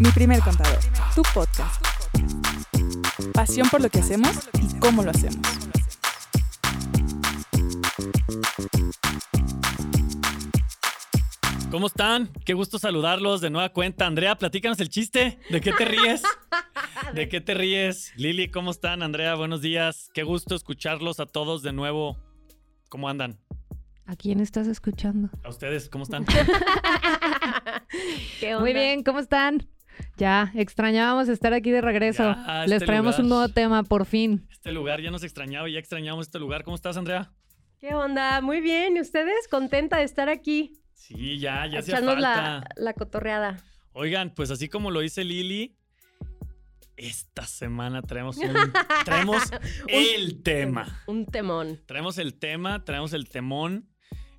Mi primer contador, tu podcast. Pasión por lo que hacemos y cómo lo hacemos. ¿Cómo están? Qué gusto saludarlos de nueva cuenta. Andrea, platícanos el chiste. ¿De qué te ríes? ¿De qué te ríes? Lili, ¿cómo están? Andrea, buenos días. Qué gusto escucharlos a todos de nuevo. ¿Cómo andan? ¿A quién estás escuchando? ¿A ustedes cómo están? Muy bien, ¿cómo están? Ya, extrañábamos estar aquí de regreso. Ya, Les este traemos un nuevo tema, por fin. Este lugar ya nos extrañaba y ya extrañamos este lugar. ¿Cómo estás, Andrea? ¿Qué onda? Muy bien. ¿Y ustedes? Contenta de estar aquí. Sí, ya, ya hacía echarnos falta. la, la cotorreada. Oigan, pues así como lo dice Lili, esta semana traemos un, traemos el tema. Un temón. Traemos el tema, traemos el temón.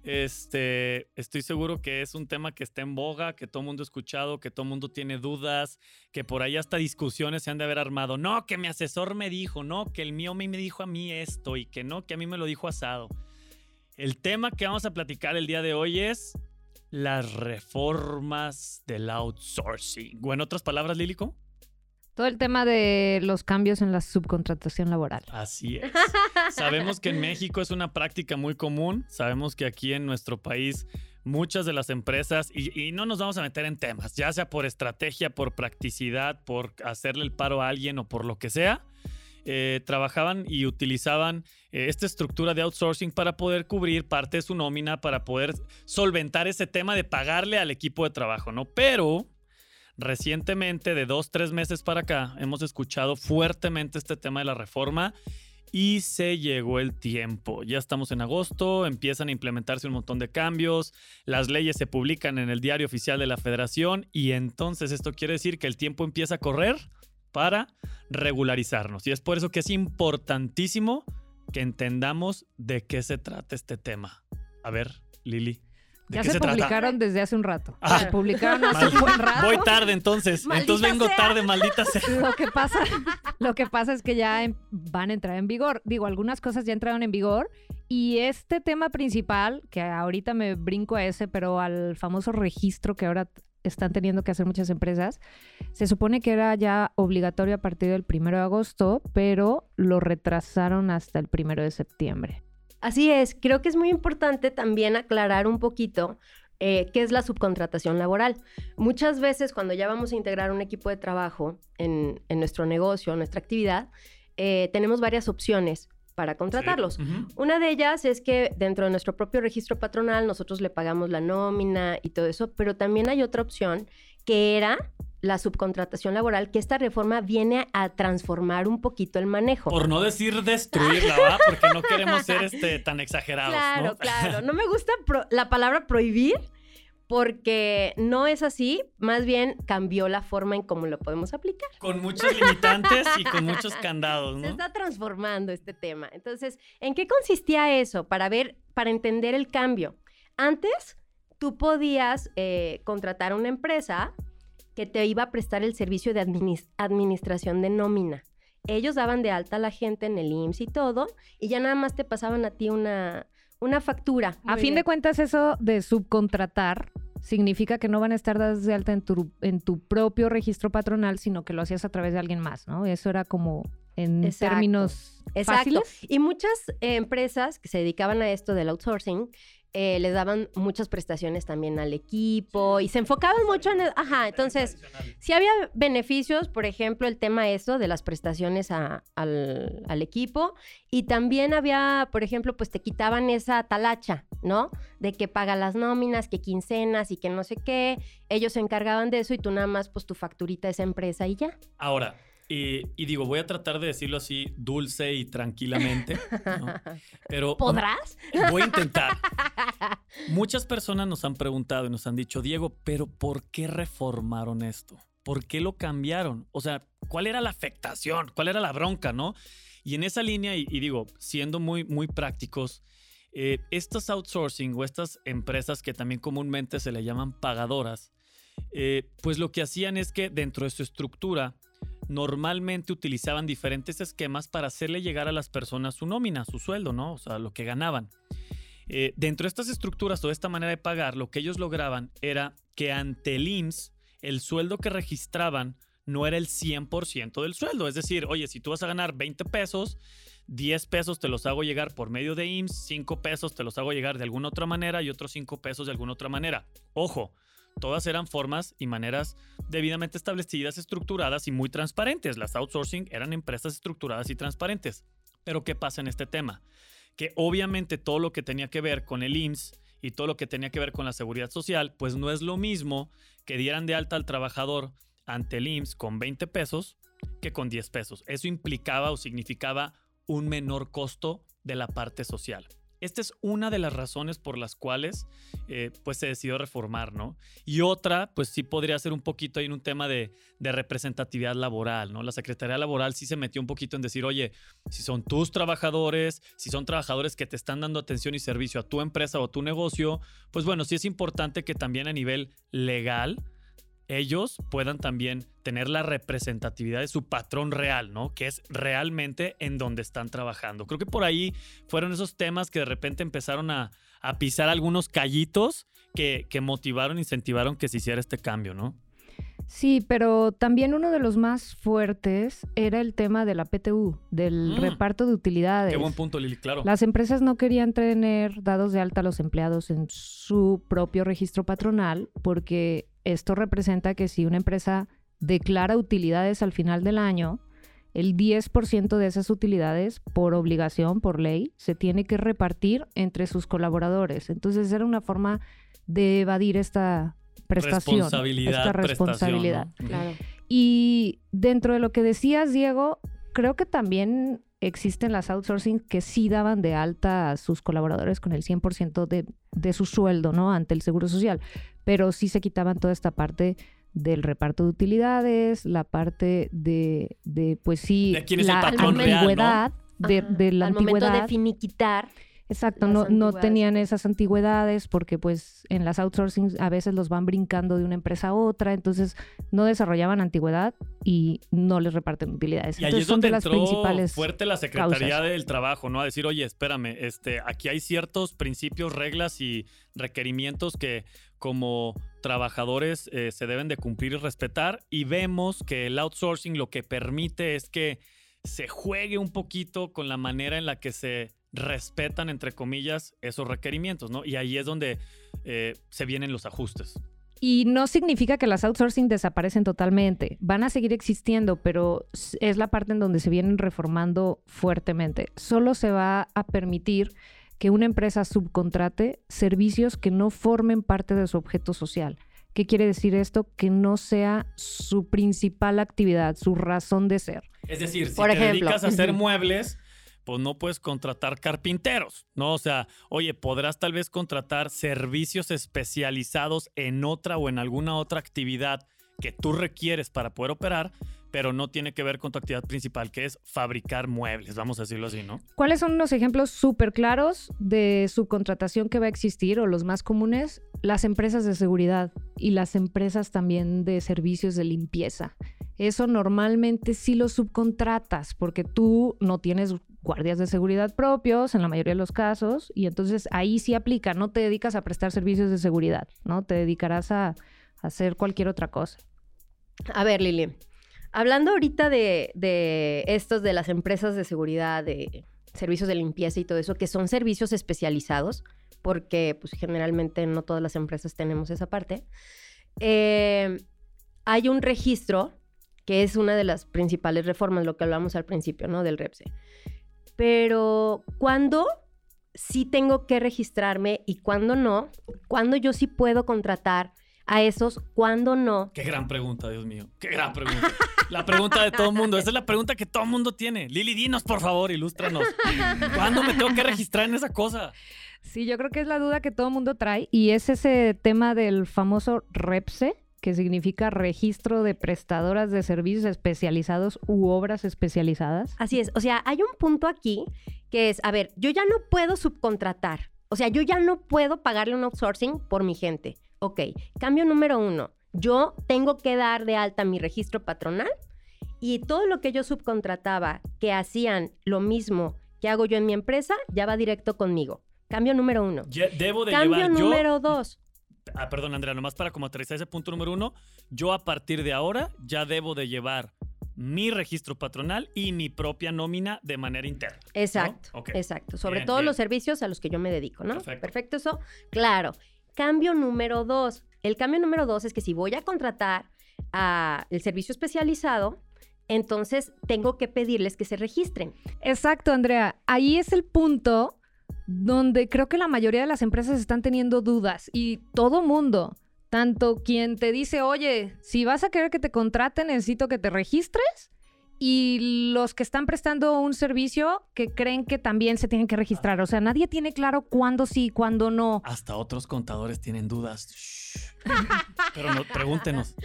Este, estoy seguro que es un tema que está en boga, que todo mundo ha escuchado, que todo mundo tiene dudas, que por ahí hasta discusiones se han de haber armado. No, que mi asesor me dijo, no, que el mío me me dijo a mí esto y que no, que a mí me lo dijo asado. El tema que vamos a platicar el día de hoy es las reformas del outsourcing. O en otras palabras, Lílico. Todo el tema de los cambios en la subcontratación laboral. Así es. Sabemos que en México es una práctica muy común. Sabemos que aquí en nuestro país muchas de las empresas, y, y no nos vamos a meter en temas, ya sea por estrategia, por practicidad, por hacerle el paro a alguien o por lo que sea, eh, trabajaban y utilizaban eh, esta estructura de outsourcing para poder cubrir parte de su nómina, para poder solventar ese tema de pagarle al equipo de trabajo, ¿no? Pero recientemente, de dos, tres meses para acá, hemos escuchado fuertemente este tema de la reforma y se llegó el tiempo. Ya estamos en agosto, empiezan a implementarse un montón de cambios, las leyes se publican en el diario oficial de la federación y entonces esto quiere decir que el tiempo empieza a correr para regularizarnos. Y es por eso que es importantísimo que entendamos de qué se trata este tema. A ver, Lili. ¿De Ya qué se, publicaron desde hace un rato. Ah. se publicaron hace un buen rato. Voy tarde entonces. Maldita entonces vengo sea. tarde, maldita sea. Lo que pasa, lo que pasa es que ya em- van a entrar en vigor. Digo, algunas cosas ya entraron en vigor y este tema principal, que ahorita me brinco a ese, pero al famoso registro que ahora están teniendo que hacer muchas empresas, se supone que era ya obligatorio a partir del primero de agosto, pero lo retrasaron hasta el primero de septiembre. Así es. Creo que es muy importante también aclarar un poquito eh, qué es la subcontratación laboral. Muchas veces cuando ya vamos a integrar un equipo de trabajo en, en nuestro negocio, en nuestra actividad, eh, tenemos varias opciones para contratarlos. Sí. Una de ellas es que dentro de nuestro propio registro patronal nosotros le pagamos la nómina y todo eso, pero también hay otra opción que era la subcontratación laboral, que esta reforma viene a transformar un poquito el manejo. Por no decir destruirla, ¿va? Porque no queremos ser este, tan exagerados, claro, ¿no? claro. No me gusta la palabra prohibir porque no es así, más bien cambió la forma en cómo lo podemos aplicar. Con muchos limitantes y con muchos candados, Se ¿no? está transformando este tema. Entonces, ¿en qué consistía eso? Para ver, para entender el cambio. Antes, tú podías eh, contratar a una empresa que te iba a prestar el servicio de adminis- administración de nómina. Ellos daban de alta a la gente en el IMSS y todo, y ya nada más te pasaban a ti una, una factura. A fin de cuentas, eso de subcontratar significa que no van a estar dadas de alta en tu, en tu propio registro patronal, sino que lo hacías a través de alguien más, ¿no? Eso era como en Exacto. términos Exacto. fáciles. Y muchas eh, empresas que se dedicaban a esto del outsourcing eh, les daban muchas prestaciones también al equipo y se enfocaban mucho en... el- ajá, entonces, sí había beneficios, por ejemplo, el tema eso de las prestaciones a- al, al equipo y también había, por ejemplo, pues te quitaban esa talacha, ¿no? De que paga las nóminas, que quincenas y que no sé qué. Ellos se encargaban de eso y tú nada más pues tu facturita a esa empresa y ya. Ahora, y, y digo, voy a tratar de decirlo así dulce y tranquilamente, ¿no? Pero ¿Podrás? voy a intentar. Muchas personas nos han preguntado y nos han dicho, Diego, pero ¿por qué reformaron esto? ¿Por qué lo cambiaron? O sea, ¿cuál era la afectación? ¿Cuál era la bronca, no? Y en esa línea, y, y digo, siendo muy, muy prácticos, eh, estos outsourcing o estas empresas que también comúnmente se le llaman pagadoras, eh, pues lo que hacían es que dentro de su estructura normalmente utilizaban diferentes esquemas para hacerle llegar a las personas su nómina, su sueldo, ¿no? O sea, lo que ganaban. Eh, dentro de estas estructuras o de esta manera de pagar, lo que ellos lograban era que ante el IMSS el sueldo que registraban no era el 100% del sueldo. Es decir, oye, si tú vas a ganar 20 pesos, 10 pesos te los hago llegar por medio de IMSS, 5 pesos te los hago llegar de alguna otra manera y otros 5 pesos de alguna otra manera. Ojo, todas eran formas y maneras debidamente establecidas, estructuradas y muy transparentes. Las outsourcing eran empresas estructuradas y transparentes. Pero ¿qué pasa en este tema? Que obviamente todo lo que tenía que ver con el IMSS y todo lo que tenía que ver con la seguridad social, pues no es lo mismo que dieran de alta al trabajador ante el IMSS con 20 pesos que con 10 pesos. Eso implicaba o significaba un menor costo de la parte social. Esta es una de las razones por las cuales eh, pues se decidió reformar, ¿no? Y otra, pues sí podría ser un poquito ahí en un tema de, representatividad laboral, ¿no? La Secretaría Laboral sí se metió un poquito en decir, oye, si son tus trabajadores, si son trabajadores que te están dando atención y servicio a tu empresa o a tu negocio, pues bueno, sí es importante que también a nivel legal ellos puedan también tener la representatividad de su patrón real, ¿no? Que es realmente en donde están trabajando. Creo que por ahí fueron esos temas que de repente empezaron a, a pisar algunos callitos que, que motivaron, incentivaron que se hiciera este cambio, ¿no? Sí, pero también uno de los más fuertes era el tema de la PTU, del Mm. reparto de utilidades. Qué buen punto, Lili, claro. Las empresas no querían tener dados de alta a los empleados en su propio registro patronal porque esto representa que si una empresa declara utilidades al final del año, el 10% de esas utilidades, por obligación, por ley, se tiene que repartir entre sus colaboradores. Entonces era una forma de evadir esta prestación, responsabilidad, esta prestación, responsabilidad. ¿no? Claro. Y dentro de lo que decías, Diego, creo que también existen las outsourcing que sí daban de alta a sus colaboradores con el 100% de, de su sueldo, ¿no? Ante el Seguro Social. Pero sí se quitaban toda esta parte del reparto de utilidades, la parte de, de pues sí, De quién es el la real, ¿no? antigüedad, de, de la Al momento antigüedad. de finiquitar, Exacto, no, no tenían esas antigüedades porque pues en las outsourcing a veces los van brincando de una empresa a otra, entonces no desarrollaban antigüedad y no les reparten utilidades. Y ahí entonces es son donde de las entró principales. fuerte la Secretaría causas. del Trabajo, ¿no? A decir, oye, espérame, este, aquí hay ciertos principios, reglas y requerimientos que como trabajadores eh, se deben de cumplir y respetar. Y vemos que el outsourcing lo que permite es que se juegue un poquito con la manera en la que se respetan, entre comillas, esos requerimientos, ¿no? Y ahí es donde eh, se vienen los ajustes. Y no significa que las outsourcing desaparecen totalmente. Van a seguir existiendo, pero es la parte en donde se vienen reformando fuertemente. Solo se va a permitir que una empresa subcontrate servicios que no formen parte de su objeto social. ¿Qué quiere decir esto? Que no sea su principal actividad, su razón de ser. Es decir, si Por te ejemplo, dedicas a hacer muebles, pues no puedes contratar carpinteros, ¿no? O sea, oye, podrás tal vez contratar servicios especializados en otra o en alguna otra actividad que tú requieres para poder operar, pero no tiene que ver con tu actividad principal, que es fabricar muebles, vamos a decirlo así, ¿no? ¿Cuáles son unos ejemplos súper claros de subcontratación que va a existir o los más comunes? Las empresas de seguridad y las empresas también de servicios de limpieza. Eso normalmente sí lo subcontratas porque tú no tienes guardias de seguridad propios en la mayoría de los casos y entonces ahí sí aplica, no te dedicas a prestar servicios de seguridad, ¿no? Te dedicarás a, hacer cualquier otra cosa. A ver, Lili, hablando ahorita de, de estos de las empresas de seguridad, de servicios de limpieza y todo eso, que son servicios especializados, porque pues generalmente no todas las empresas tenemos esa parte, eh, hay un registro que es una de las principales reformas, lo que hablamos al principio, ¿no? Del REPSE. Pero, ¿cuándo sí tengo que registrarme y cuándo no? ¿Cuándo yo sí puedo contratar a esos? ¿Cuándo no? Qué gran pregunta, Dios mío. Qué gran pregunta. La pregunta de todo el mundo. Esa es la pregunta que todo el mundo tiene. Lili, dinos, por favor, ilústranos. ¿Cuándo me tengo que registrar en esa cosa? Sí, yo creo que es la duda que todo el mundo trae y es ese tema del famoso REPSE, que significa Registro de Prestadoras de Servicios Especializados u Obras Especializadas. Así es, o sea, hay un punto aquí que es, a ver, yo ya no puedo subcontratar, o sea, yo ya no puedo pagarle un outsourcing por mi gente. Ok, cambio número uno, yo tengo que dar de alta mi registro patronal y todo lo que yo subcontrataba que hacían lo mismo que hago yo en mi empresa, ya va directo conmigo. Cambio número uno. Ye- Debo de Cambio llevar yo número dos. Ah, perdón, Andrea, nomás para como aterrizar ese punto número uno, yo a partir de ahora ya debo de llevar mi registro patronal y mi propia nómina de manera interna. ¿no? Exacto, exacto. Sobre Bien, todos bien. los servicios a los que yo me dedico, ¿no? Perfecto. eso. Claro. Cambio número dos. El cambio número dos es que si voy a contratar a el servicio especializado, entonces tengo que pedirles que se registren. Exacto, Andrea. Ahí es el punto donde creo que la mayoría de las empresas están teniendo dudas y todo mundo, tanto quien te dice, oye, si vas a querer que te contraten, necesito que te registres, y los que están prestando un servicio que creen que también se tienen que registrar. O sea, nadie tiene claro cuándo sí, cuándo no. Hasta otros contadores tienen dudas. Pero no, pregúntenos.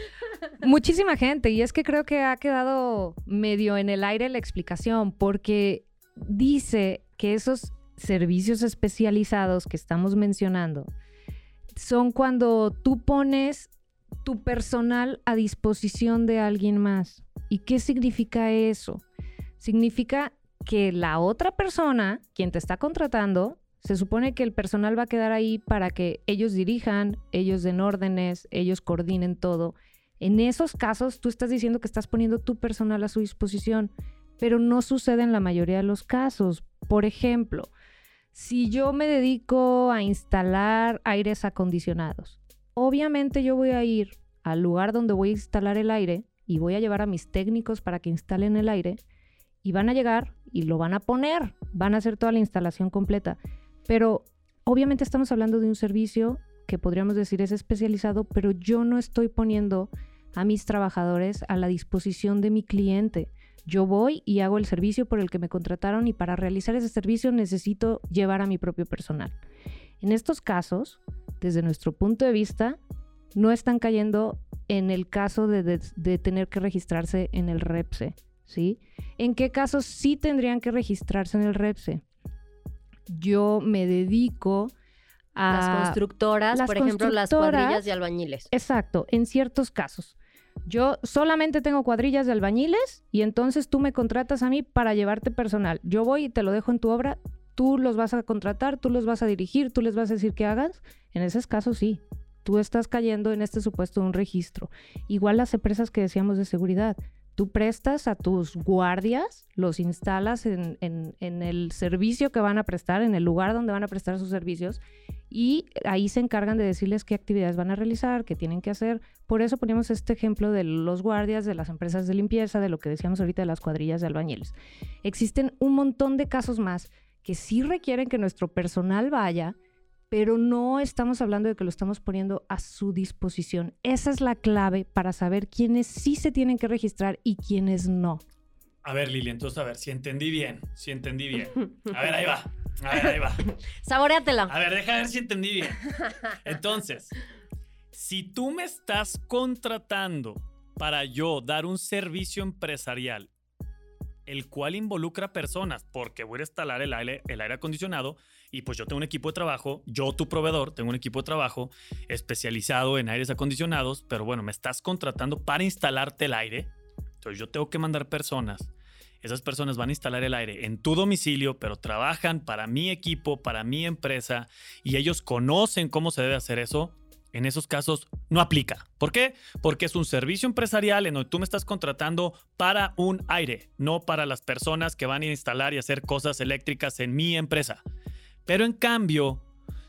Muchísima gente, y es que creo que ha quedado medio en el aire la explicación, porque dice que esos servicios especializados que estamos mencionando son cuando tú pones tu personal a disposición de alguien más. ¿Y qué significa eso? Significa que la otra persona, quien te está contratando, se supone que el personal va a quedar ahí para que ellos dirijan, ellos den órdenes, ellos coordinen todo. En esos casos, tú estás diciendo que estás poniendo tu personal a su disposición, pero no sucede en la mayoría de los casos. Por ejemplo, si yo me dedico a instalar aires acondicionados, obviamente yo voy a ir al lugar donde voy a instalar el aire y voy a llevar a mis técnicos para que instalen el aire y van a llegar y lo van a poner, van a hacer toda la instalación completa. Pero obviamente estamos hablando de un servicio que podríamos decir es especializado, pero yo no estoy poniendo a mis trabajadores a la disposición de mi cliente. Yo voy y hago el servicio por el que me contrataron y para realizar ese servicio necesito llevar a mi propio personal. En estos casos, desde nuestro punto de vista, no están cayendo en el caso de, de- de tener que registrarse en el REPSE, ¿sí? ¿En qué casos sí tendrían que registrarse en el REPSE? Yo me dedico a... Las constructoras, las por ejemplo, las cuadrillas de albañiles. Exacto, en ciertos casos. Yo solamente tengo cuadrillas de albañiles y entonces tú me contratas a mí para llevarte personal. Yo voy y te lo dejo en tu obra, tú los vas a contratar, tú los vas a dirigir, tú les vas a decir qué hagas. En esos casos sí, tú estás cayendo en este supuesto de un registro. Igual las empresas que decíamos de seguridad. Tú prestas a tus guardias, los instalas en el servicio que van a prestar, en el lugar donde van a prestar sus servicios, y ahí se encargan de decirles qué actividades van a realizar, qué tienen que hacer. Por eso ponemos este ejemplo de los guardias, de las empresas de limpieza, de lo que decíamos ahorita de las cuadrillas de albañiles. Existen un montón de casos más que sí requieren que nuestro personal vaya, pero no estamos hablando de que lo estamos poniendo a su disposición. Esa es la clave para saber quiénes sí se tienen que registrar y quiénes no. A ver, Lili, entonces, a ver, si entendí bien, si entendí bien. A ver, ahí va. A ver, ahí va. Saboreatela. A ver, deja ver si entendí bien. Entonces, si tú me estás contratando para yo dar un servicio empresarial, el cual involucra personas, porque voy a instalar el aire, el aire acondicionado, y pues yo tengo un equipo de trabajo, yo tu proveedor, tengo un equipo de trabajo especializado en aires acondicionados, pero bueno, me estás contratando para instalarte el aire, entonces yo tengo que mandar personas. Esas personas van a instalar el aire en tu domicilio, pero trabajan para mi equipo, para mi empresa, y ellos conocen cómo se debe hacer eso. En esos casos no aplica. ¿Por qué? Porque es un servicio empresarial en donde tú me estás contratando para un aire, no para las personas que van a instalar y hacer cosas eléctricas en mi empresa. Pero en cambio,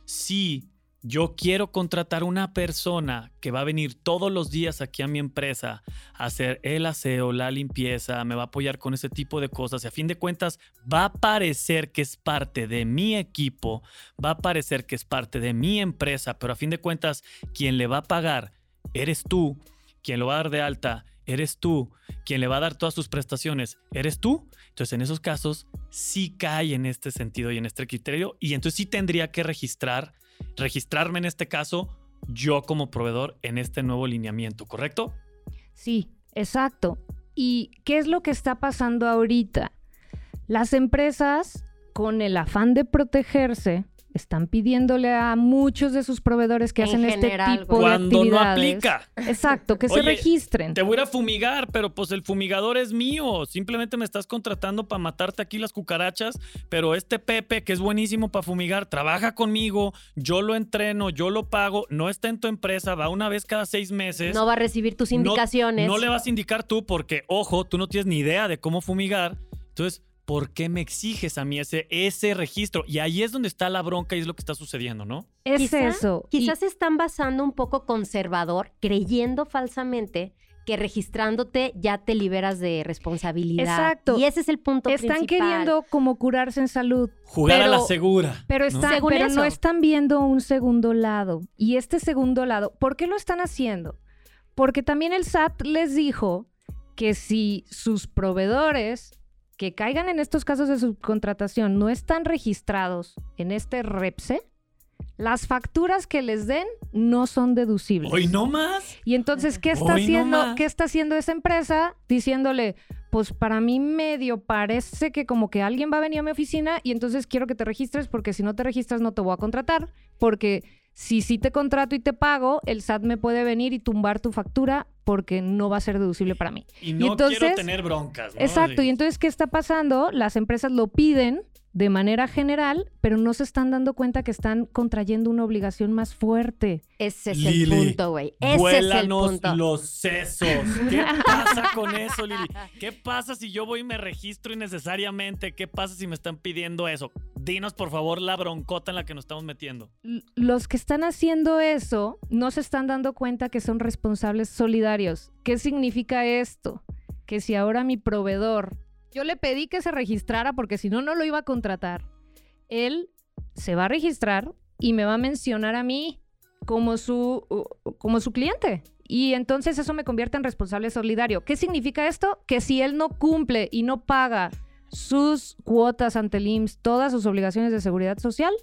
si yo quiero contratar una persona que va a venir todos los días aquí a mi empresa a hacer el aseo, la limpieza, me va a apoyar con ese tipo de cosas y a fin de cuentas va a parecer que es parte de mi equipo, va a parecer que es parte de mi empresa, pero a fin de cuentas quien le va a pagar eres tú, quien lo va a dar de alta eres tú, quien le va a dar todas sus prestaciones eres tú. Entonces en esos casos sí cae en este sentido y en este criterio y entonces sí tendría que registrar, registrarme en este caso yo como proveedor en este nuevo lineamiento, ¿correcto? Sí, exacto. ¿Y qué es lo que está pasando ahorita? Las empresas, con el afán de protegerse, están pidiéndole a muchos de sus proveedores que En hacen general, este tipo güey. de Cuando no actividades. aplica. Exacto, que se Oye, registren. Te voy a fumigar, pero pues el fumigador es mío. Simplemente me estás contratando para matarte aquí las cucarachas. Pero este Pepe, que es buenísimo para fumigar, trabaja conmigo, yo lo entreno, yo lo pago, no está en tu empresa, va una vez cada seis meses. No va a recibir tus No- indicaciones. No, le vas a indicar tú porque, ojo, tú no tienes ni idea de cómo fumigar. Entonces, ¿por qué me exiges a mí ese, ese registro? Y ahí es donde está la bronca y es lo que está sucediendo, ¿no? Es Quizá- eso. Quizás se están basando un poco conservador, creyendo falsamente que registrándote ya te liberas de responsabilidad. Exacto. Y ese es el punto están principal. queriendo como curarse en salud. Jugar a la segura. Pero, ¿no? están, pero no están viendo un segundo lado. Y este segundo lado, ¿por qué lo están haciendo? Porque también el SAT les dijo que si sus proveedores que caigan en estos casos de subcontratación no están registrados en este REPSE, las facturas que les den no son deducibles. Hoy no más. Y entonces, ¿qué está Hoy haciendo? ¿Qué está haciendo esa empresa? Diciéndole, pues para mí medio parece que como que alguien va a venir a mi oficina y entonces quiero que te registres porque si no te registras no te voy a contratar, porque si sí te contrato y te pago, el SAT me puede venir y tumbar tu factura porque no va a ser deducible para mí. Y no entonces- quiero tener broncas. ¿no? Exacto, y entonces, ¿qué está pasando? Las empresas lo piden de manera general, pero no se están dando cuenta que están contrayendo una obligación más fuerte. Ese es Lili, el punto, güey. Ese es el Vuélanos punto. los sesos. ¿Qué pasa con eso, Lili? ¿Qué pasa si yo voy y me registro innecesariamente? ¿Qué pasa si me están pidiendo eso? Dinos, por favor, la broncota en la que nos estamos metiendo. Los que están haciendo eso no se están dando cuenta que son responsables solidarios. ¿Qué significa esto? Que si ahora mi proveedor, yo le pedí que se registrara porque si no, no lo iba a contratar, él se va a registrar y me va a mencionar a mí como su, como su cliente. Y entonces eso me convierte en responsable solidario. ¿Qué significa esto? Que si él no cumple y no paga sus cuotas ante el IMSS, todas sus obligaciones de seguridad social,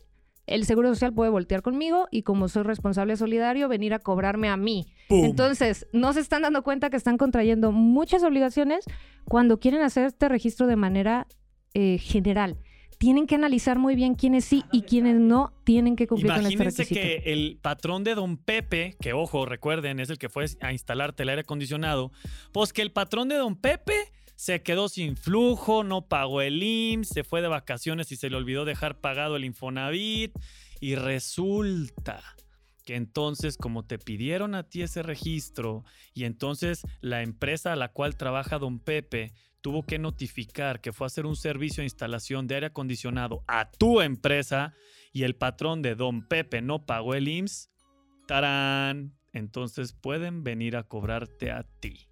el Seguro Social puede voltear conmigo y como soy responsable solidario, venir a cobrarme a mí. ¡Pum! Entonces, no se están dando cuenta que están contrayendo muchas obligaciones cuando quieren hacer este registro de manera eh, general. Tienen que analizar muy bien quiénes sí y quiénes no tienen que cumplir con este Imagínense requisito. que el patrón de Don Pepe, que ojo, recuerden, es el que fue a instalarte el aire acondicionado, pues que el patrón de Don Pepe se quedó sin flujo, no pagó el IMSS, se fue de vacaciones y se le olvidó dejar pagado el Infonavit. Y resulta que entonces, como te pidieron a ti ese registro, y entonces la empresa a la cual trabaja Don Pepe tuvo que notificar que fue a hacer un servicio de instalación de aire acondicionado a tu empresa y el patrón de Don Pepe no pagó el IMSS, tarán, entonces pueden venir a cobrarte a ti.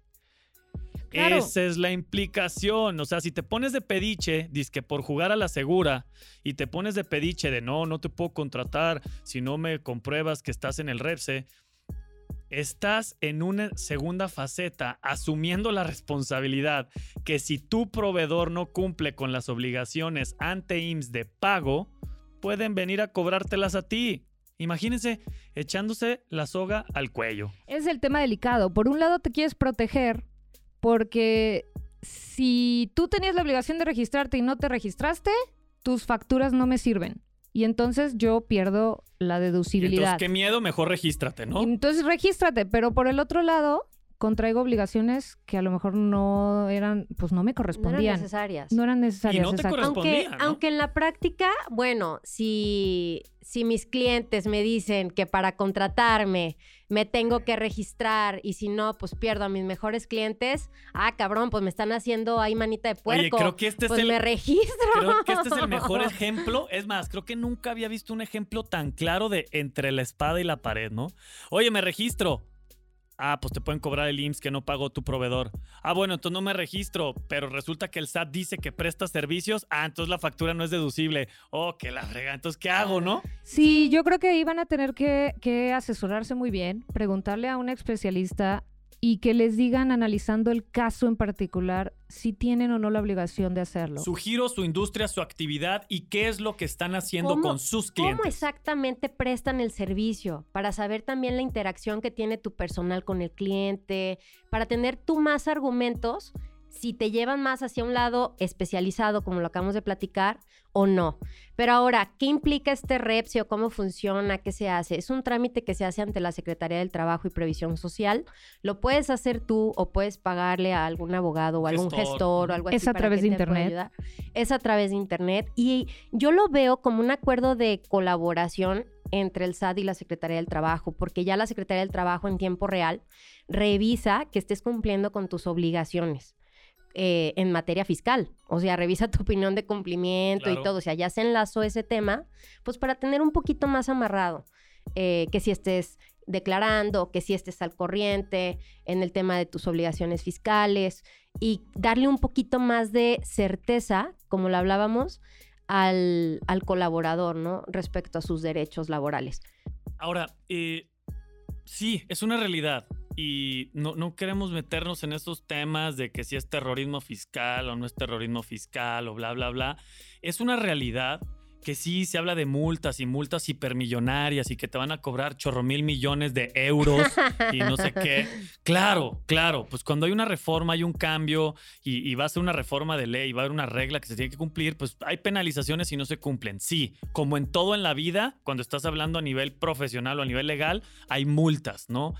Claro. Esa es la implicación. O sea, si te pones de pediche, que por jugar a la segura, y te pones de pediche de no, no te puedo contratar si no me compruebas que estás en el REPSE, estás en una segunda faceta asumiendo la responsabilidad que si tu proveedor no cumple con las obligaciones ante IMSS de pago, pueden venir a cobrártelas a ti. Imagínense echándose la soga al cuello. Es el tema delicado. Por un lado te quieres proteger porque si tú tenías la obligación de registrarte y no te registraste, tus facturas no me sirven. Y entonces yo pierdo la deducibilidad. Entonces, qué miedo, mejor regístrate, ¿no? Entonces regístrate, pero por el otro lado, contraigo obligaciones que a lo mejor no eran, pues no me No eran correspondían. necesarias. No eran necesarias. Y no te corresponde. Aunque, respondía, ¿no? aunque en la práctica, bueno, si, si mis clientes me dicen que para contratarme me tengo que registrar y si no, pues pierdo a mis mejores clientes, ah, cabrón, pues me están haciendo ahí manita de Oye, puerco. creo que este pues es el me registro. Creo que este es el mejor ejemplo. Es más, creo que nunca había visto un ejemplo tan claro de entre la espada y la pared, ¿no? Oye, me registro. Ah, pues te pueden cobrar el IMSS que no pagó tu proveedor. Ah, bueno, entonces no me registro, pero resulta que el SAT dice que presta servicios. Ah, entonces la factura no es deducible. Oh, que la frega. Entonces, ¿qué hago, no? Sí, yo creo que ahí van a tener que, que asesorarse muy bien, preguntarle a un especialista y que les digan, analizando el caso en particular, si tienen o no la obligación de hacerlo. Su giro, su industria, su actividad y qué es lo que están haciendo ¿Cómo- con sus ¿Cómo clientes. exactamente prestan el servicio? Para saber también la interacción que tiene tu personal con el cliente, para tener tú más argumentos si te llevan más hacia un lado especializado, como lo acabamos de platicar, o no. Pero ahora, ¿qué implica este REPSIO? ¿Cómo funciona? ¿Qué se hace? Es un trámite que se hace ante la Secretaría del Trabajo y Previsión Social. Lo puedes hacer tú o puedes pagarle a algún abogado o algún Gestor. gestor o algo así. Es a para través que de internet. Es a través de internet. Y yo lo veo como un acuerdo de colaboración entre el SAT y la Secretaría del Trabajo, porque ya la Secretaría del Trabajo en tiempo real revisa que estés cumpliendo con tus obligaciones. Eh, en materia fiscal. O sea, revisa tu opinión de cumplimiento Claro. y todo. O sea, ya se enlazó ese tema, pues para tener un poquito más amarrado. eh, que si estés declarando, que si estés al corriente en el tema de tus obligaciones fiscales y darle un poquito más de certeza, como lo hablábamos, al, al colaborador, ¿no? Respecto a sus derechos laborales. Ahora, eh, sí, es una realidad. Y no, no queremos meternos en esos temas de que si es terrorismo fiscal o no es terrorismo fiscal o bla, bla, bla. Es una realidad que sí se habla de multas y multas hipermillonarias y que te van a cobrar chorro mil millones de euros y no sé qué. Claro, claro, pues cuando hay una reforma, hay un cambio y, y va a ser una reforma de ley, va a haber una regla que se tiene que cumplir, pues hay penalizaciones si no se cumplen. Sí, como en todo en la vida, cuando estás hablando a nivel profesional o a nivel legal, hay multas, ¿no?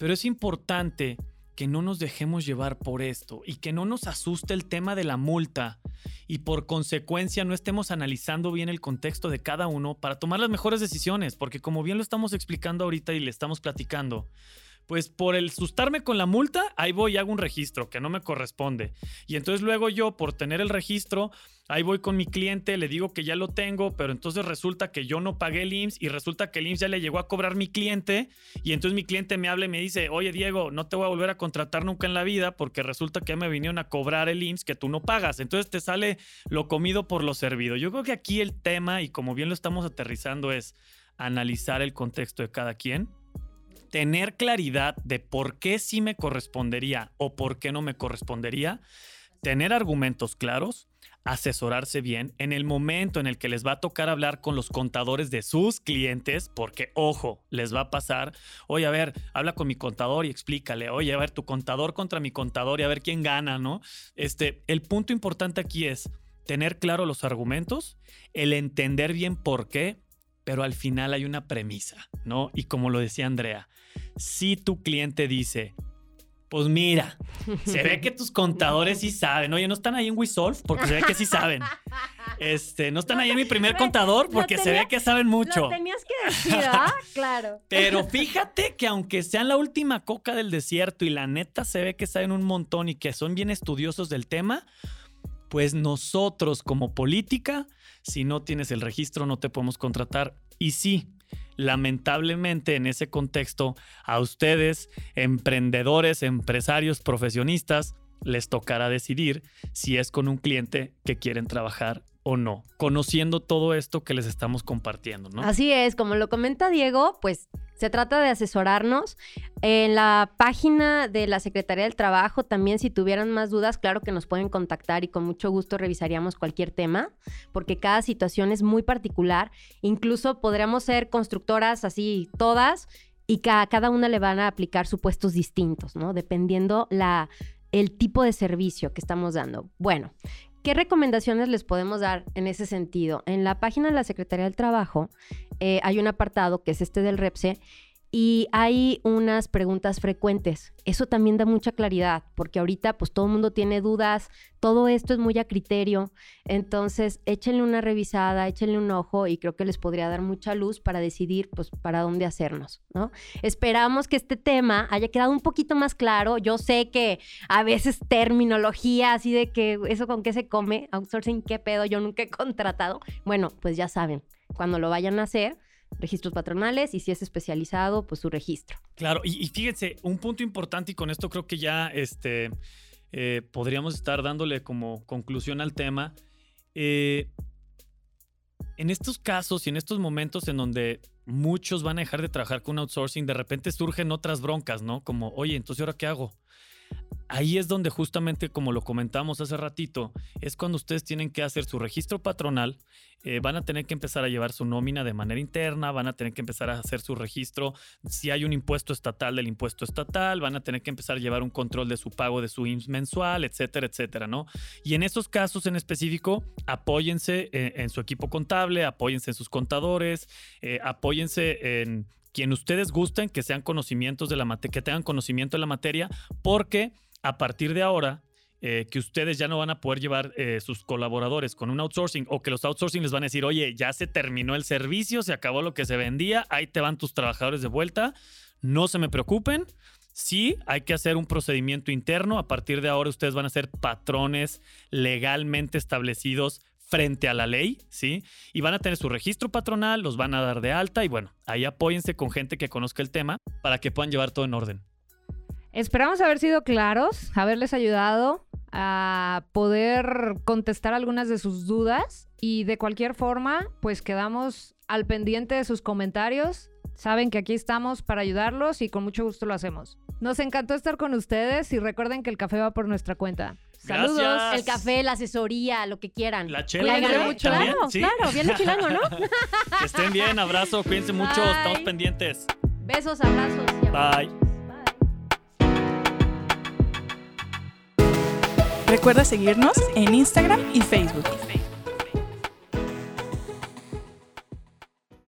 Pero es importante que no nos dejemos llevar por esto y que no nos asuste el tema de la multa y por consecuencia no estemos analizando bien el contexto de cada uno para tomar las mejores decisiones, porque como bien lo estamos explicando ahorita y le estamos platicando, pues por el sustarme con la multa, ahí voy y hago un registro que no me corresponde. Y entonces luego yo, por tener el registro, ahí voy con mi cliente, le digo que ya lo tengo, pero entonces resulta que yo no pagué el IMSS y resulta que el IMSS ya le llegó a cobrar mi cliente y entonces mi cliente me habla y me dice, oye Diego, no te voy a volver a contratar nunca en la vida porque resulta que me vinieron a cobrar el IMSS que tú no pagas. Entonces te sale lo comido por lo servido. Yo creo que aquí el tema, y como bien lo estamos aterrizando, es analizar el contexto de cada quien tener claridad de por qué sí me correspondería o por qué no me correspondería, tener argumentos claros, asesorarse bien en el momento en el que les va a tocar hablar con los contadores de sus clientes, porque ojo, les va a pasar, oye, a ver, habla con mi contador y explícale, oye, a ver, tu contador contra mi contador y a ver quién gana, ¿no? Este, el punto importante aquí es tener claro los argumentos, el entender bien por qué, pero al final hay una premisa, ¿no? Y como lo decía Andrea, si tu cliente dice, pues mira, se ve que tus contadores sí saben. Oye, no están ahí en WeSolve porque se ve que sí saben. Este, no están ahí en mi primer contador porque se ve que saben mucho. Lo tenías que decir, ¿ah? Claro. Pero fíjate que aunque sean la última coca del desierto y la neta se ve que saben un montón y que son bien estudiosos del tema, pues nosotros como política, si no tienes el registro no te podemos contratar. Y sí, lamentablemente en ese contexto, a ustedes, emprendedores, empresarios, profesionistas, les tocará decidir si es con un cliente que quieren trabajar no, conociendo todo esto que les estamos compartiendo, ¿no? Así es, como lo comenta Diego, pues se trata de asesorarnos. En la página de la Secretaría del Trabajo también si tuvieran más dudas, claro que nos pueden contactar y con mucho gusto revisaríamos cualquier tema, porque cada situación es muy particular. Incluso podríamos ser constructoras así todas y a cada una le van a aplicar supuestos distintos, ¿no? Dependiendo la, el tipo de servicio que estamos dando. Bueno, ¿Qué recomendaciones les podemos dar en ese sentido? En la página de la Secretaría del Trabajo eh, hay un apartado que es este del REPSE y hay unas preguntas frecuentes. Eso también da mucha claridad porque ahorita pues todo el mundo tiene dudas, todo esto es muy a criterio. Entonces échenle una revisada, échenle un ojo y creo que les podría dar mucha luz para decidir pues para dónde hacernos, ¿no? Esperamos que este tema haya quedado un poquito más claro. Yo sé que a veces terminología así de que eso con qué se come, outsourcing, qué pedo, yo nunca he contratado. Bueno, pues ya saben, cuando lo vayan a hacer, registros patronales y si es especializado, pues su registro. Claro, y, fíjense, un punto importante y con esto creo que ya este, eh, podríamos estar dándole como conclusión al tema. Eh, en estos casos y en estos momentos en donde muchos van a dejar de trabajar con outsourcing, de repente surgen otras broncas, ¿no? Como, oye, entonces ¿ahora qué hago? Ahí es donde justamente, como lo comentamos hace ratito, es cuando ustedes tienen que hacer su registro patronal, eh, van a tener que empezar a llevar su nómina de manera interna, van a tener que empezar a hacer su registro, si hay un impuesto estatal del impuesto estatal, van a tener que empezar a llevar un control de su pago de su IMSS mensual, etcétera, etcétera, ¿no? Y en esos casos en específico, apóyense eh, en, su equipo contable, apóyense en sus contadores, eh, apóyense en quien ustedes gusten, que sean conocimientos de la que tengan conocimiento de la materia, porque a partir de ahora, eh, que ustedes ya no van a poder llevar eh, sus colaboradores con un outsourcing o que los outsourcing les van a decir, oye, ya se terminó el servicio, se acabó lo que se vendía, ahí te van tus trabajadores de vuelta, no se me preocupen. Sí, hay que hacer un procedimiento interno. A partir de ahora ustedes van a ser patrones legalmente establecidos frente a la ley, ¿sí? Y van a tener su registro patronal, los van a dar de alta y bueno, ahí apóyense con gente que conozca el tema para que puedan llevar todo en orden. Esperamos haber sido claros, haberles ayudado a poder contestar algunas de sus dudas y de cualquier forma, pues quedamos al pendiente de sus comentarios. Saben que aquí estamos para ayudarlos y con mucho gusto lo hacemos. Nos encantó estar con ustedes y recuerden que el café va por nuestra cuenta. Saludos. El café, la asesoría, lo que quieran. La chela. mucho. Claro, claro, bien chilango, ¿no? que estén bien, abrazo, cuídense mucho, estamos pendientes. Besos, abrazos. Bye. Recuerda seguirnos en Instagram y Facebook.